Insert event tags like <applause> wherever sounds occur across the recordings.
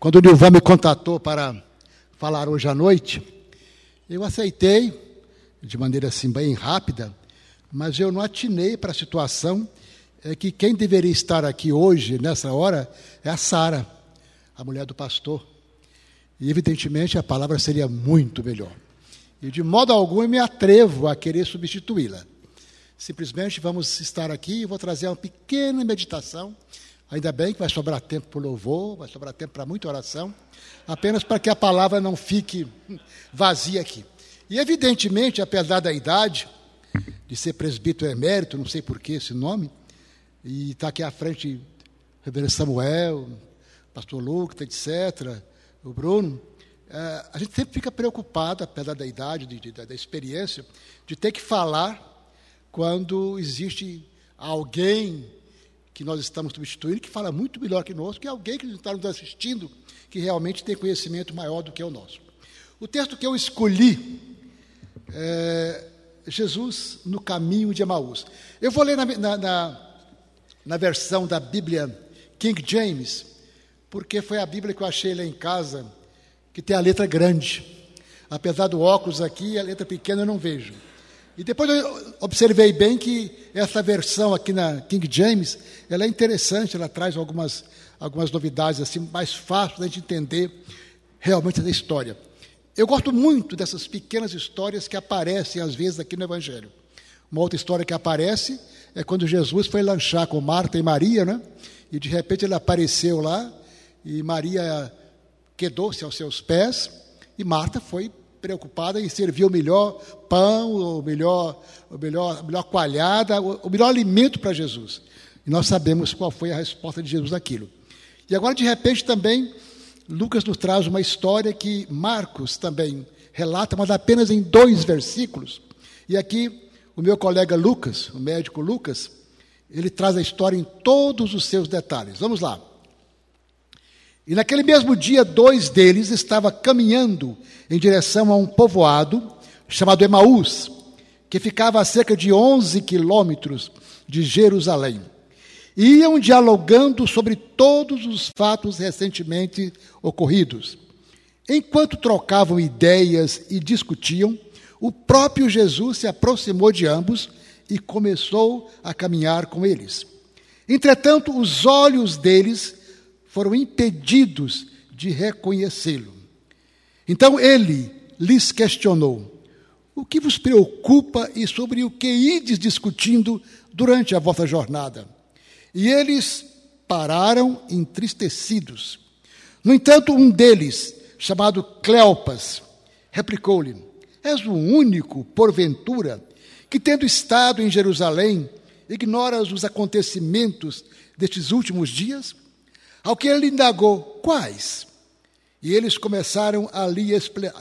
Quando o Nilvan me contatou para falar hoje à noite, eu aceitei de maneira assim bem rápida, mas eu não atinei para a situação é que quem deveria estar aqui hoje, nessa hora, é a Sara, a mulher do pastor. E evidentemente a palavra seria muito melhor. E de modo algum eu me atrevo a querer substituí-la. Simplesmente vamos estar aqui e vou trazer uma pequena meditação Ainda bem que vai sobrar tempo para o louvor, vai sobrar tempo para muita oração, apenas para que a palavra não fique <laughs> vazia aqui. E, evidentemente, apesar da idade, de ser presbítero emérito, não sei por que esse nome, e está aqui à frente reverendo Samuel, pastor Lucas, etc., o Bruno, é, a gente sempre fica preocupado, apesar da idade, de, de, da experiência, de ter que falar quando existe alguém que nós estamos substituindo, que fala muito melhor que nós, que é alguém que está nos assistindo, que realmente tem conhecimento maior do que o nosso. O texto que eu escolhi é Jesus no caminho de Emaús. Eu vou ler na, na, na, na versão da Bíblia King James, porque foi a Bíblia que eu achei lá em casa, que tem a letra grande. Apesar do óculos aqui, a letra pequena eu não vejo. E depois eu observei bem que essa versão aqui na King James, ela é interessante, ela traz algumas, algumas novidades assim, mais fáceis da gente entender realmente a história. Eu gosto muito dessas pequenas histórias que aparecem às vezes aqui no Evangelho. Uma outra história que aparece é quando Jesus foi lanchar com Marta e Maria, né? E de repente ele apareceu lá e Maria quedou-se aos seus pés e Marta foi preocupada em servir o melhor pão, o melhor, o melhor, a melhor coalhada, o, melhor alimento para Jesus. E nós sabemos qual foi a resposta de Jesus àquilo. E agora, de repente, também, Lucas nos traz uma história que Marcos também relata, mas apenas em dois versículos. E aqui, o meu colega Lucas, o médico Lucas, ele traz a história em todos os seus detalhes. Vamos lá. E naquele mesmo dia, dois deles estavam caminhando em direção a um povoado chamado Emaús, que ficava a cerca de 11 quilômetros de Jerusalém. Iam dialogando sobre todos os fatos recentemente ocorridos. Enquanto trocavam ideias e discutiam, o próprio Jesus se aproximou de ambos e começou a caminhar com eles. Entretanto, os olhos deles foram impedidos de reconhecê-lo. Então ele lhes questionou: O que vos preocupa e sobre o que ides discutindo durante a vossa jornada? E eles pararam entristecidos. No entanto, um deles, chamado Cleopas, replicou-lhe: És o único, porventura, que, tendo estado em Jerusalém, ignoras os acontecimentos destes últimos dias? Ao que ele indagou, quais? E eles começaram a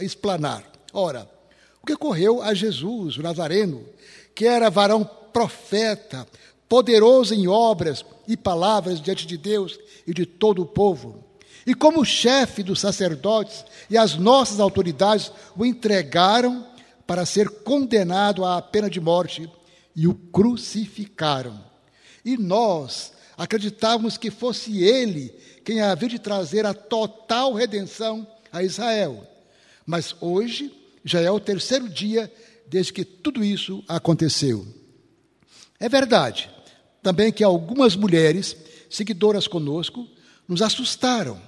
explanar. Ora, o que ocorreu a Jesus, o Nazareno, que era varão profeta, poderoso em obras e palavras diante de Deus e de todo o povo. E como chefe dos sacerdotes e as nossas autoridades o entregaram para ser condenado à pena de morte e o crucificaram. E nós, acreditávamos que fosse ele quem havia de trazer a total redenção a Israel. Mas hoje já é o terceiro dia desde que tudo isso aconteceu. É verdade também que algumas mulheres, seguidoras conosco, nos assustaram,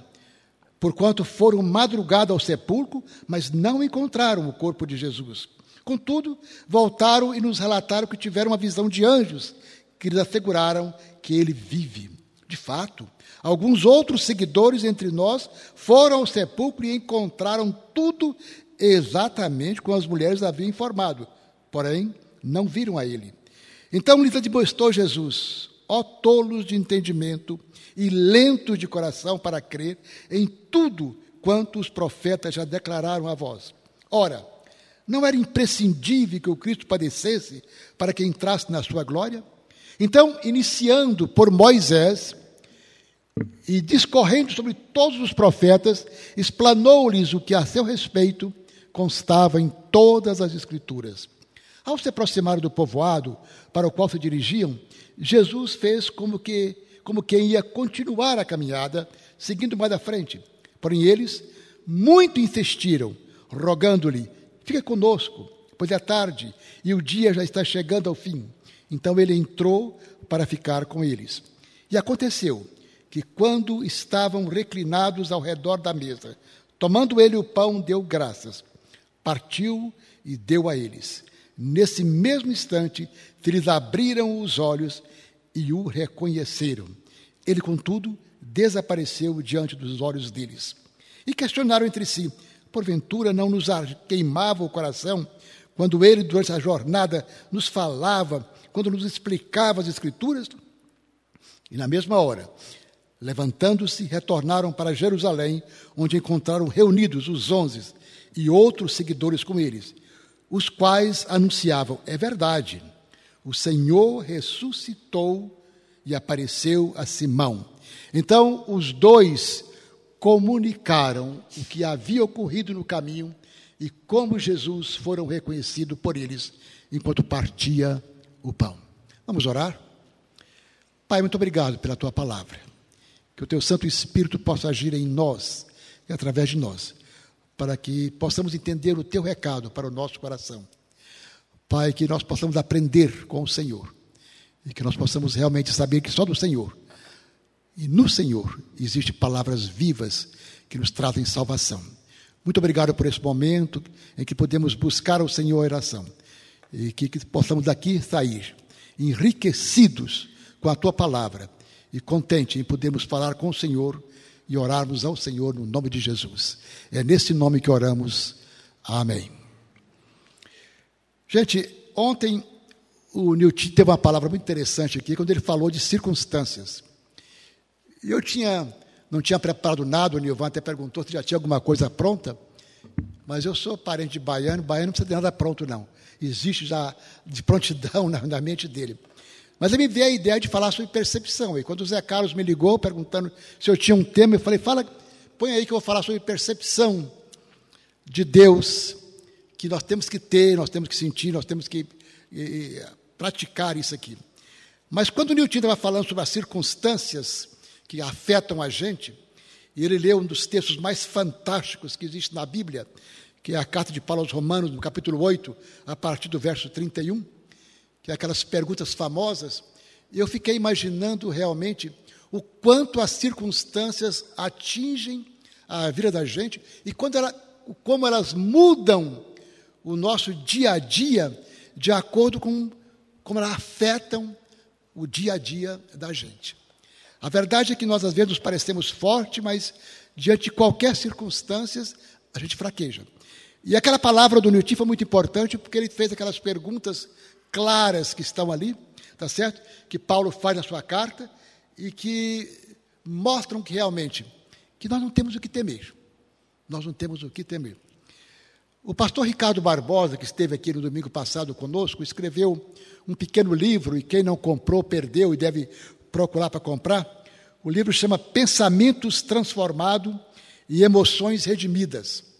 porquanto foram madrugada ao sepulcro, mas não encontraram o corpo de Jesus. Contudo, voltaram e nos relataram que tiveram uma visão de anjos que lhes asseguraram que ele vive. De fato, alguns outros seguidores entre nós foram ao sepulcro e encontraram tudo exatamente como as mulheres haviam informado, porém não viram a ele. Então lhes admoestou Jesus, ó tolos de entendimento e lentos de coração para crer em tudo quanto os profetas já declararam a vós. Ora, não era imprescindível que o Cristo padecesse para que entrasse na sua glória? Então, iniciando por Moisés e discorrendo sobre todos os profetas, explanou-lhes o que a seu respeito constava em todas as Escrituras. Ao se aproximar do povoado para o qual se dirigiam, Jesus fez como que como quem ia continuar a caminhada, seguindo mais à frente. Porém, eles muito insistiram, rogando-lhe: Fica conosco, pois é tarde e o dia já está chegando ao fim. Então ele entrou para ficar com eles. E aconteceu que, quando estavam reclinados ao redor da mesa, tomando ele o pão, deu graças, partiu e deu a eles. Nesse mesmo instante, eles abriram os olhos e o reconheceram. Ele, contudo, desapareceu diante dos olhos deles. E questionaram entre si: porventura não nos queimava o coração quando ele, durante a jornada, nos falava, quando nos explicava as Escrituras? E na mesma hora, levantando-se, retornaram para Jerusalém, onde encontraram reunidos os onze e outros seguidores com eles, os quais anunciavam: é verdade, o Senhor ressuscitou e apareceu a Simão. Então, os dois comunicaram o que havia ocorrido no caminho e como Jesus foram reconhecidos por eles enquanto partia o pão. Vamos orar? Pai, muito obrigado pela tua palavra. Que o teu Santo Espírito possa agir em nós e através de nós, para que possamos entender o teu recado para o nosso coração. Pai, que nós possamos aprender com o Senhor e que nós possamos realmente saber que só do Senhor e no Senhor existem palavras vivas que nos trazem salvação. Muito obrigado por esse momento em que podemos buscar o Senhor a oração e que, que possamos daqui sair enriquecidos com a tua palavra e contente em podermos falar com o Senhor e orarmos ao Senhor no nome de Jesus. É nesse nome que oramos. Amém. Gente, ontem o Newton teve uma palavra muito interessante aqui quando ele falou de circunstâncias. Eu tinha, não tinha preparado nada, o Nilvan até perguntou se já tinha alguma coisa pronta, mas eu sou parente de baiano, baiano não precisa ter nada pronto, não. Existe já de prontidão <laughs> na, na mente dele. Mas ele me veio a ideia de falar sobre percepção. E quando o Zé Carlos me ligou perguntando se eu tinha um tema, eu falei, fala, põe aí que eu vou falar sobre percepção de Deus, que nós temos que ter, nós temos que sentir, nós temos que e, e, praticar isso aqui. Mas quando o Newton estava falando sobre as circunstâncias que afetam a gente. E ele leu um dos textos mais fantásticos que existe na Bíblia, que é a carta de Paulo aos Romanos, no capítulo 8, a partir do verso 31, que é aquelas perguntas famosas. Eu fiquei imaginando realmente o quanto as circunstâncias atingem a vida da gente e quando ela, como elas mudam o nosso dia a dia de acordo com como elas afetam o dia a dia da gente. A verdade é que nós às vezes nos parecemos fortes, mas diante de qualquer circunstância a gente fraqueja. E aquela palavra do Newton foi muito importante porque ele fez aquelas perguntas claras que estão ali, tá certo? Que Paulo faz na sua carta e que mostram que realmente que nós não temos o que temer. Nós não temos o que temer. O pastor Ricardo Barbosa, que esteve aqui no domingo passado conosco, escreveu um pequeno livro e quem não comprou perdeu e deve procurar para comprar. O livro chama Pensamentos Transformados e Emoções Redimidas.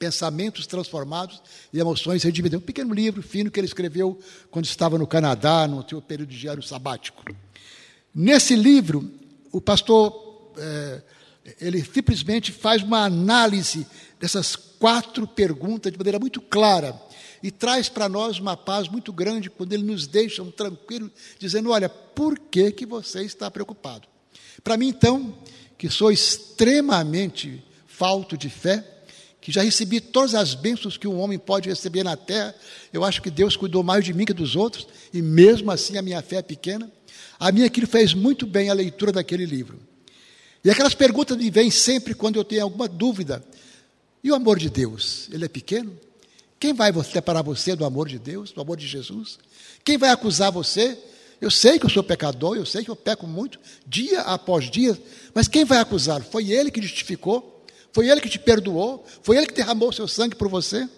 Pensamentos Transformados e Emoções Redimidas. Um pequeno livro fino que ele escreveu quando estava no Canadá, no seu período de diário sabático. Nesse livro, o pastor, é, ele simplesmente faz uma análise dessas quatro perguntas de maneira muito clara e traz para nós uma paz muito grande quando ele nos deixa um tranquilo, dizendo: Olha, por que, que você está preocupado? Para mim, então, que sou extremamente falto de fé, que já recebi todas as bênçãos que um homem pode receber na terra, eu acho que Deus cuidou mais de mim que dos outros, e mesmo assim a minha fé é pequena. A minha aquilo fez muito bem a leitura daquele livro. E aquelas perguntas me vêm sempre quando eu tenho alguma dúvida. E o amor de Deus, ele é pequeno? Quem vai separar você do amor de Deus, do amor de Jesus? Quem vai acusar você? Eu sei que eu sou pecador, eu sei que eu peco muito, dia após dia, mas quem vai acusá-lo? Foi ele que justificou? Foi ele que te perdoou? Foi ele que derramou seu sangue por você?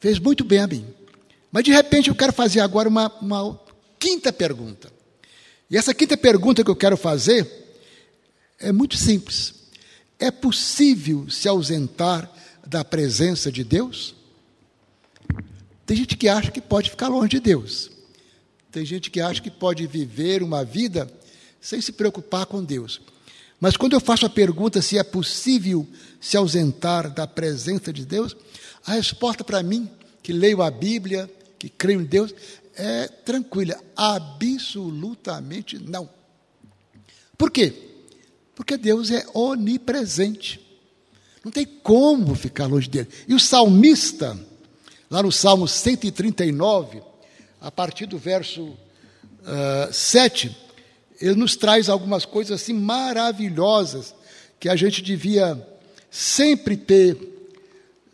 Fez muito bem a mim. Mas de repente eu quero fazer agora uma, uma quinta pergunta. E essa quinta pergunta que eu quero fazer é muito simples. É possível se ausentar da presença de Deus? Tem gente que acha que pode ficar longe de Deus. Tem gente que acha que pode viver uma vida sem se preocupar com Deus. Mas quando eu faço a pergunta se é possível se ausentar da presença de Deus, a resposta para mim, que leio a Bíblia, que creio em Deus, é tranquila: absolutamente não. Por quê? Porque Deus é onipresente. Não tem como ficar longe dele. E o salmista, lá no Salmo 139, a partir do verso uh, ah, 7, ele nos traz algumas coisas assim maravilhosas que a gente devia sempre ter,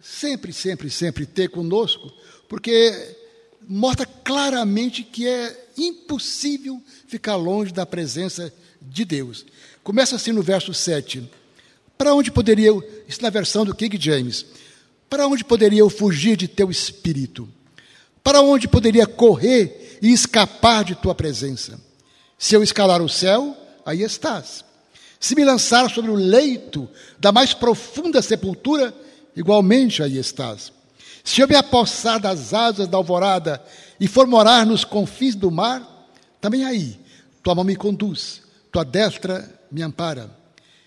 sempre, sempre, sempre ter conosco, porque mostra claramente que é impossível ficar longe da presença de Deus. Começa assim no verso 7. Para onde poderia eu, isso na versão do King James, para onde poderia eu fugir de teu espírito? Para onde poderia correr e escapar de tua presença? Se eu escalar o céu, aí estás. Se me lançar sobre o leito da mais profunda sepultura, igualmente aí estás. Se eu me apossar das asas da alvorada e for morar nos confins do mar, também aí tua mão me conduz, tua destra me ampara.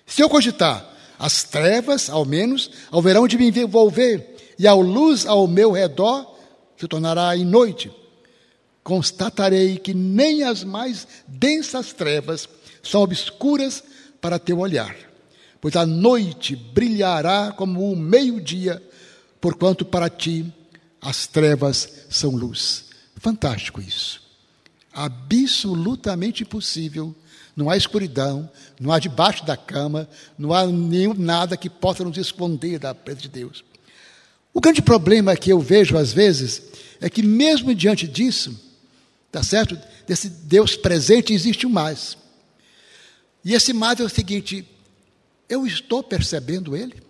Se eu cogitar, as trevas, ao menos, haverão de me envolver, e a luz ao meu redor se tornará em noite constatarei que nem as mais densas trevas são obscuras para teu olhar, pois a noite brilhará como o meio-dia, porquanto para ti as trevas são luz. Fantástico isso. Absolutamente impossível. Não há escuridão, não há debaixo da cama, não há nenhum nada que possa nos esconder da presença de Deus. O grande problema que eu vejo às vezes é que, mesmo diante disso, Tá certo? Desse Deus presente existe um mais. E esse mais é o seguinte: eu estou percebendo Ele?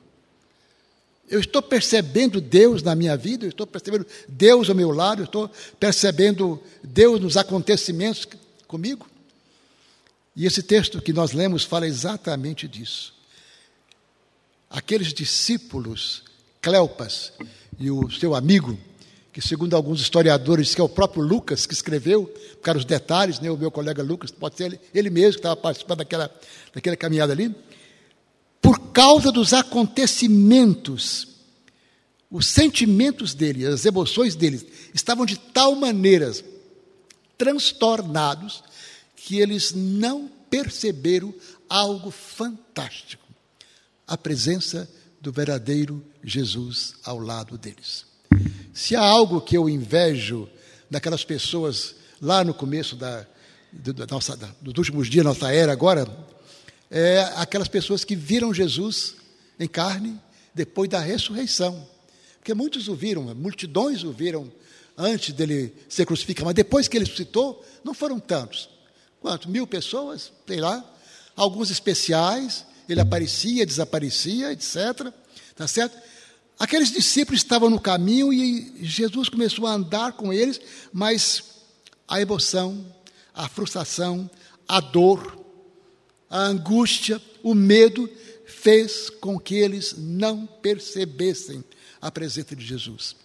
Eu estou percebendo Deus na minha vida, eu estou percebendo Deus ao meu lado, eu estou percebendo Deus nos acontecimentos comigo. E esse texto que nós lemos fala exatamente disso. Aqueles discípulos, Cleopas e o seu amigo, que segundo alguns historiadores, que é o próprio Lucas que escreveu, por os detalhes, né, o meu colega Lucas, pode ser ele, ele mesmo que estava participando daquela, daquela caminhada ali, por causa dos acontecimentos, os sentimentos dele, as emoções dele, estavam de tal maneira transtornados que eles não perceberam algo fantástico: a presença do verdadeiro Jesus ao lado deles. Se há algo que eu invejo daquelas pessoas lá no começo da, da nossa, da, dos últimos dias da nossa era agora, é aquelas pessoas que viram Jesus em carne depois da ressurreição. Porque muitos o viram, multidões o viram antes dele ser crucificado, mas depois que ele ressuscitou, não foram tantos. Quanto? Mil pessoas, sei lá. Alguns especiais, ele aparecia, desaparecia, etc. Tá certo? Aqueles discípulos estavam no caminho e Jesus começou a andar com eles, mas a emoção, a frustração, a dor, a angústia, o medo fez com que eles não percebessem a presença de Jesus.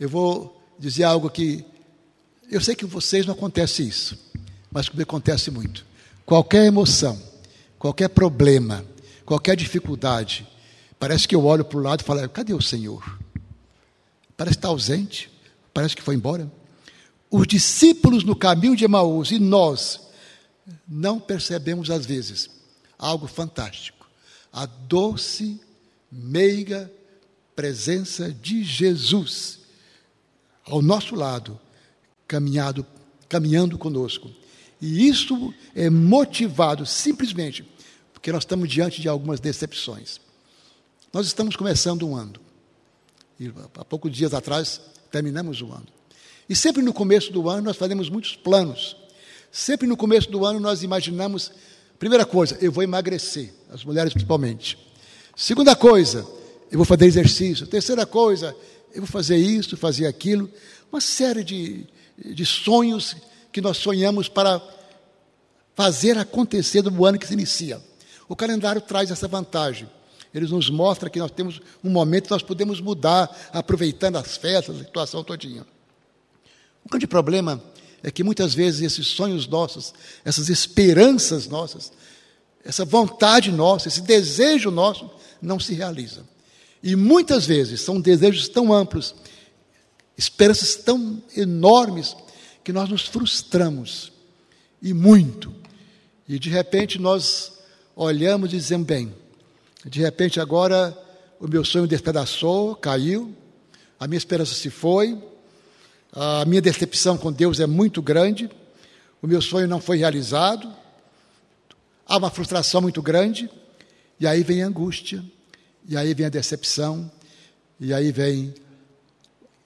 Eu vou dizer algo que eu sei que vocês não acontece isso, mas comigo acontece muito. Qualquer emoção, qualquer problema, qualquer dificuldade, Parece que eu olho para o lado e falo: cadê o Senhor? Parece que está ausente, parece que foi embora. Os discípulos no caminho de Emaús e nós não percebemos às vezes algo fantástico. A doce, meiga presença de Jesus ao nosso lado, caminhado, caminhando conosco. E isso é motivado simplesmente porque nós estamos diante de algumas decepções. Nós estamos começando um ano. E há poucos dias atrás terminamos o ano. E sempre no começo do ano nós fazemos muitos planos. Sempre no começo do ano nós imaginamos, primeira coisa, eu vou emagrecer, as mulheres principalmente. Segunda coisa, eu vou fazer exercício. Terceira coisa, eu vou fazer isso, fazer aquilo. Uma série de, de sonhos que nós sonhamos para fazer acontecer no ano que se inicia. O calendário traz essa vantagem. Eles nos mostram que nós temos um momento que nós podemos mudar, aproveitando as festas, a situação todinha. O grande problema é que muitas vezes esses sonhos nossos, essas esperanças nossas, essa vontade nossa, esse desejo nosso não se realiza. E muitas vezes são desejos tão amplos, esperanças tão enormes, que nós nos frustramos. E muito. E de repente nós olhamos e dizemos: bem, de repente agora o meu sonho despedaçou, caiu, a minha esperança se foi, a minha decepção com Deus é muito grande, o meu sonho não foi realizado, há uma frustração muito grande, e aí vem a angústia, e aí vem a decepção, e aí vem,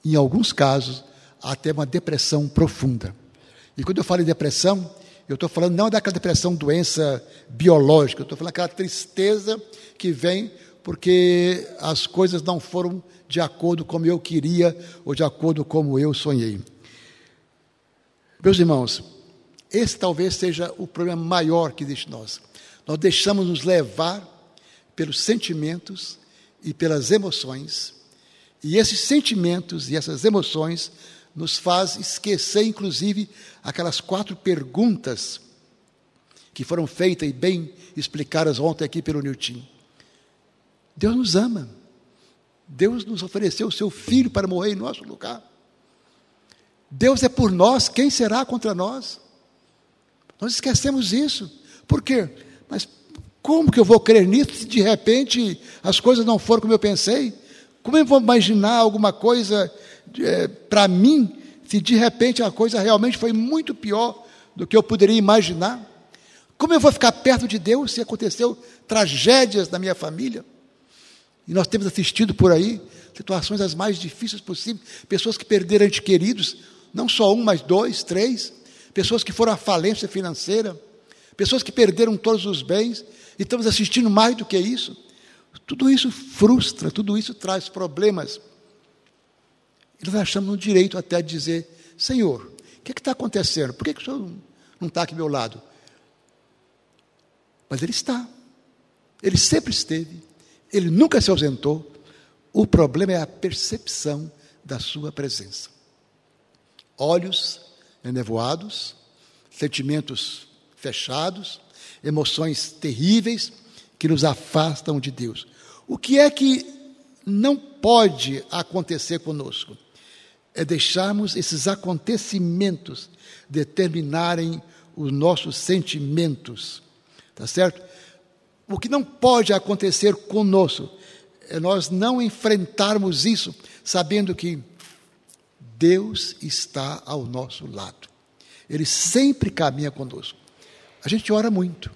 em alguns casos, até uma depressão profunda. E quando eu falo em depressão, eu estou falando não daquela depressão, doença biológica, eu estou falando daquela tristeza que vem porque as coisas não foram de acordo como eu queria ou de acordo como eu sonhei. Meus irmãos, esse talvez seja o problema maior que existe em nós. Nós deixamos nos levar pelos sentimentos e pelas emoções, e esses sentimentos e essas emoções nos faz esquecer, inclusive, aquelas quatro perguntas que foram feitas e bem explicadas ontem aqui pelo Newton. Deus nos ama. Deus nos ofereceu o seu filho para morrer em nosso lugar. Deus é por nós, quem será contra nós? Nós esquecemos isso. Por quê? Mas como que eu vou crer nisso se de repente as coisas não foram como eu pensei? Como eu vou imaginar alguma coisa é, para mim se de repente a coisa realmente foi muito pior do que eu poderia imaginar? Como eu vou ficar perto de Deus se aconteceu tragédias na minha família? E nós temos assistido por aí situações as mais difíceis possíveis, pessoas que perderam entes queridos, não só um, mas dois, três, pessoas que foram à falência financeira, pessoas que perderam todos os bens, e estamos assistindo mais do que isso. Tudo isso frustra, tudo isso traz problemas. E nós achamos no direito até de dizer: Senhor, o que é está acontecendo? Por que, que o Senhor não está aqui ao meu lado? Mas Ele está, Ele sempre esteve, Ele nunca se ausentou. O problema é a percepção da Sua presença. Olhos enevoados, sentimentos fechados, emoções terríveis que nos afastam de Deus. O que é que não pode acontecer conosco? É deixarmos esses acontecimentos determinarem os nossos sentimentos. Tá certo? O que não pode acontecer conosco é nós não enfrentarmos isso sabendo que Deus está ao nosso lado. Ele sempre caminha conosco. A gente ora muito.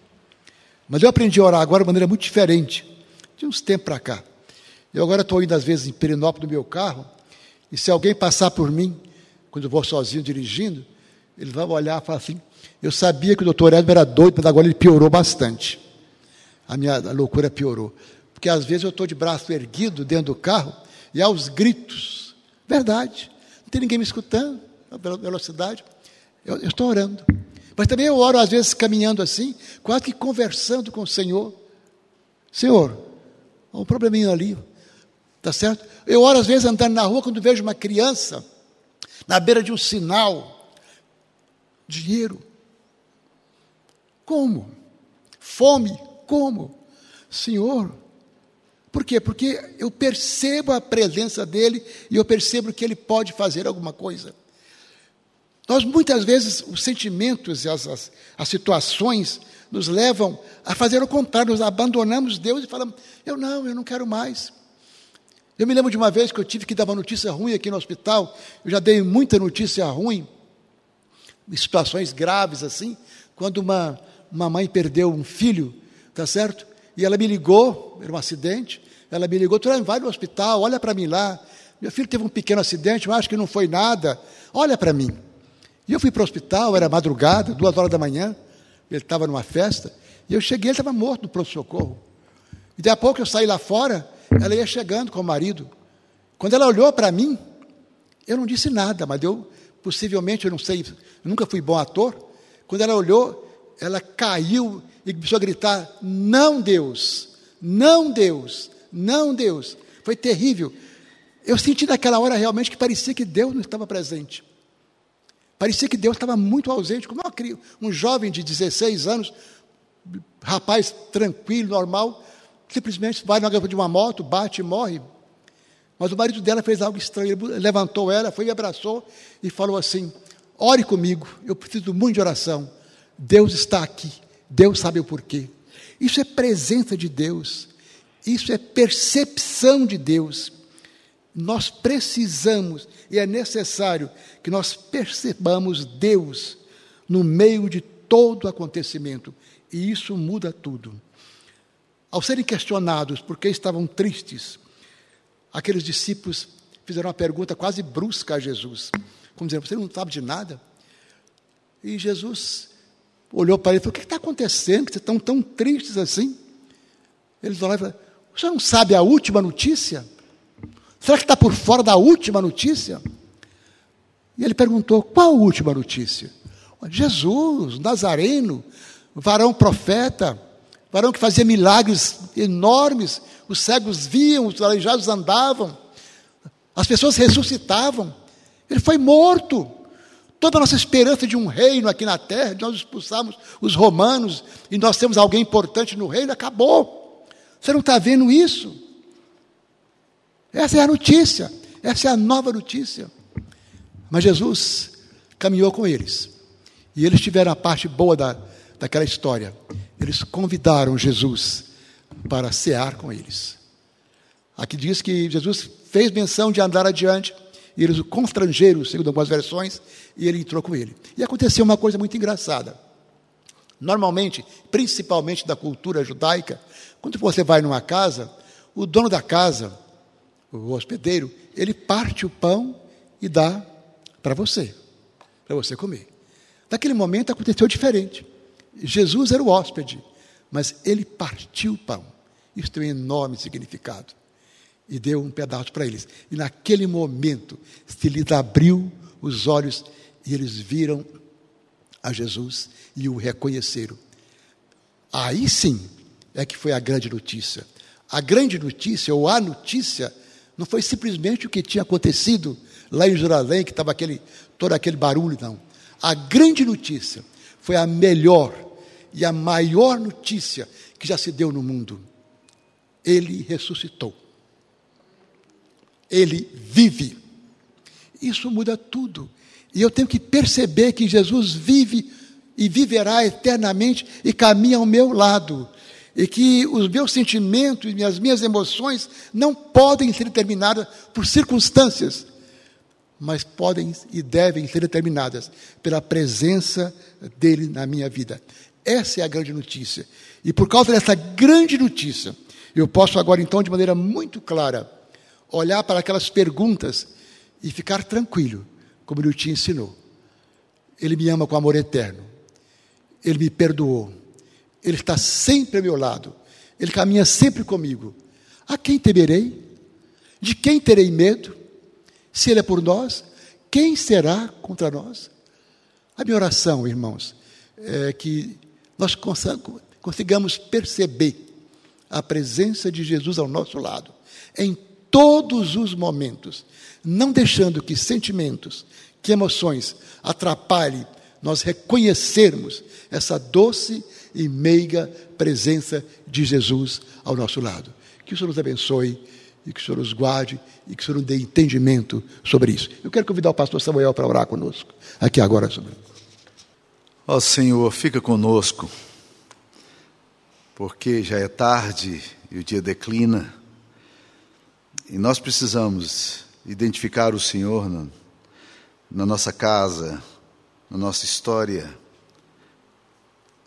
Mas eu aprendi a orar agora de maneira muito diferente, de uns tempos para cá. Eu agora estou indo, às vezes, em Perinópolis no meu carro, e se alguém passar por mim, quando eu vou sozinho dirigindo, ele vai olhar e falar assim: Eu sabia que o doutor Edmo era doido, mas agora ele piorou bastante. A minha loucura piorou. Porque às vezes eu estou de braço erguido dentro do carro e há os gritos. Verdade. Não tem ninguém me escutando, a velocidade. Eu, eu estou orando. Mas também eu oro, às vezes, caminhando assim, quase que conversando com o Senhor. Senhor, há um probleminha ali, tá certo? Eu oro, às vezes, andando na rua, quando vejo uma criança na beira de um sinal, dinheiro. Como? Fome, como? Senhor, por quê? Porque eu percebo a presença dele e eu percebo que ele pode fazer alguma coisa. Nós, muitas vezes, os sentimentos e as, as, as, situações nos levam a fazer o contrário, nós abandonamos Deus e falamos: eu não, eu não quero mais. Eu me lembro de uma vez que eu tive que dar uma notícia ruim aqui no hospital, eu já dei muita notícia ruim, situações graves assim, quando uma, uma mãe perdeu um filho, tá certo? E ela me ligou, era um acidente, ela me ligou, tu vai no hospital, olha para mim lá, meu filho teve um pequeno acidente, eu acho que não foi nada, olha para mim. E eu fui para o hospital, era madrugada, duas horas da manhã, ele estava numa festa, e eu cheguei, ele estava morto no pronto-socorro. E daí a pouco eu saí lá fora, ela ia chegando com o marido. Quando ela olhou para mim, eu não disse nada, mas eu, possivelmente, eu não sei, eu nunca fui bom ator. Quando ela olhou, ela caiu e começou a gritar: Não, Deus, não, Deus, não, Deus. Foi terrível. Eu senti naquela hora realmente que parecia que Deus não estava presente. Parecia que Deus estava muito ausente, como uma, um jovem de 16 anos, rapaz tranquilo, normal, simplesmente vai na garrafa de uma moto, bate e morre. Mas o marido dela fez algo estranho. Ele levantou ela, foi me abraçou e falou assim: Ore comigo, eu preciso muito de oração. Deus está aqui, Deus sabe o porquê. Isso é presença de Deus, isso é percepção de Deus. Nós precisamos e é necessário que nós percebamos Deus no meio de todo acontecimento, e isso muda tudo. Ao serem questionados por que estavam tristes, aqueles discípulos fizeram uma pergunta quase brusca a Jesus, como dizendo: Você não sabe de nada? E Jesus olhou para ele e falou: O que está acontecendo? Que vocês estão tão tristes assim? Eles olharam e falaram: O senhor não sabe a última notícia? Será que está por fora da última notícia? E ele perguntou: Qual a última notícia? Jesus, Nazareno, varão profeta, varão que fazia milagres enormes, os cegos viam, os aleijados andavam, as pessoas ressuscitavam. Ele foi morto. Toda a nossa esperança de um reino aqui na terra, de nós expulsarmos os romanos e nós temos alguém importante no reino, acabou. Você não está vendo isso? Essa é a notícia, essa é a nova notícia. Mas Jesus caminhou com eles. E eles tiveram a parte boa da, daquela história. Eles convidaram Jesus para cear com eles. Aqui diz que Jesus fez menção de andar adiante, e eles o constrangeram, segundo algumas versões, e ele entrou com ele. E aconteceu uma coisa muito engraçada. Normalmente, principalmente da cultura judaica, quando você vai numa casa, o dono da casa, o hospedeiro, ele parte o pão e dá para você, para você comer. Naquele momento aconteceu diferente. Jesus era o hóspede, mas ele partiu o pão. Isso tem um enorme significado. E deu um pedaço para eles. E naquele momento, se lhes abriu os olhos e eles viram a Jesus e o reconheceram. Aí sim é que foi a grande notícia. A grande notícia, ou a notícia, não foi simplesmente o que tinha acontecido lá em Jerusalém, que estava aquele, todo aquele barulho, não. A grande notícia foi a melhor e a maior notícia que já se deu no mundo. Ele ressuscitou. Ele vive. Isso muda tudo. E eu tenho que perceber que Jesus vive e viverá eternamente e caminha ao meu lado. E que os meus sentimentos e as minhas emoções não podem ser determinadas por circunstâncias, mas podem e devem ser determinadas pela presença dele na minha vida. Essa é a grande notícia. E por causa dessa grande notícia, eu posso agora então, de maneira muito clara, olhar para aquelas perguntas e ficar tranquilo, como ele te ensinou. Ele me ama com amor eterno. Ele me perdoou. Ele está sempre ao meu lado. Ele caminha sempre comigo. A quem temerei? De quem terei medo? Se Ele é por nós, quem será contra nós? A minha oração, irmãos, é que nós consigamos perceber a presença de Jesus ao nosso lado, em todos os momentos, não deixando que sentimentos, que emoções atrapalhem nós reconhecermos essa doce e meiga presença de Jesus ao nosso lado. Que o Senhor nos abençoe e que o Senhor os guarde e que o Senhor nos dê entendimento sobre isso. Eu quero convidar o pastor Samuel para orar conosco, aqui agora sobre Ó Senhor, fica conosco, porque já é tarde e o dia declina, e nós precisamos identificar o Senhor na, na nossa casa, na nossa história,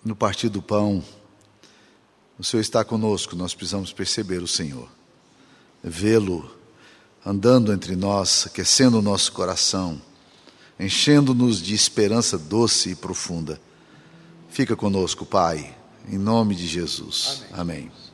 no partir do pão. O Senhor está conosco, nós precisamos perceber o Senhor vê-lo andando entre nós, aquecendo o nosso coração, enchendo-nos de esperança doce e profunda. Fica conosco, Pai, em nome de Jesus. Amém. Amém.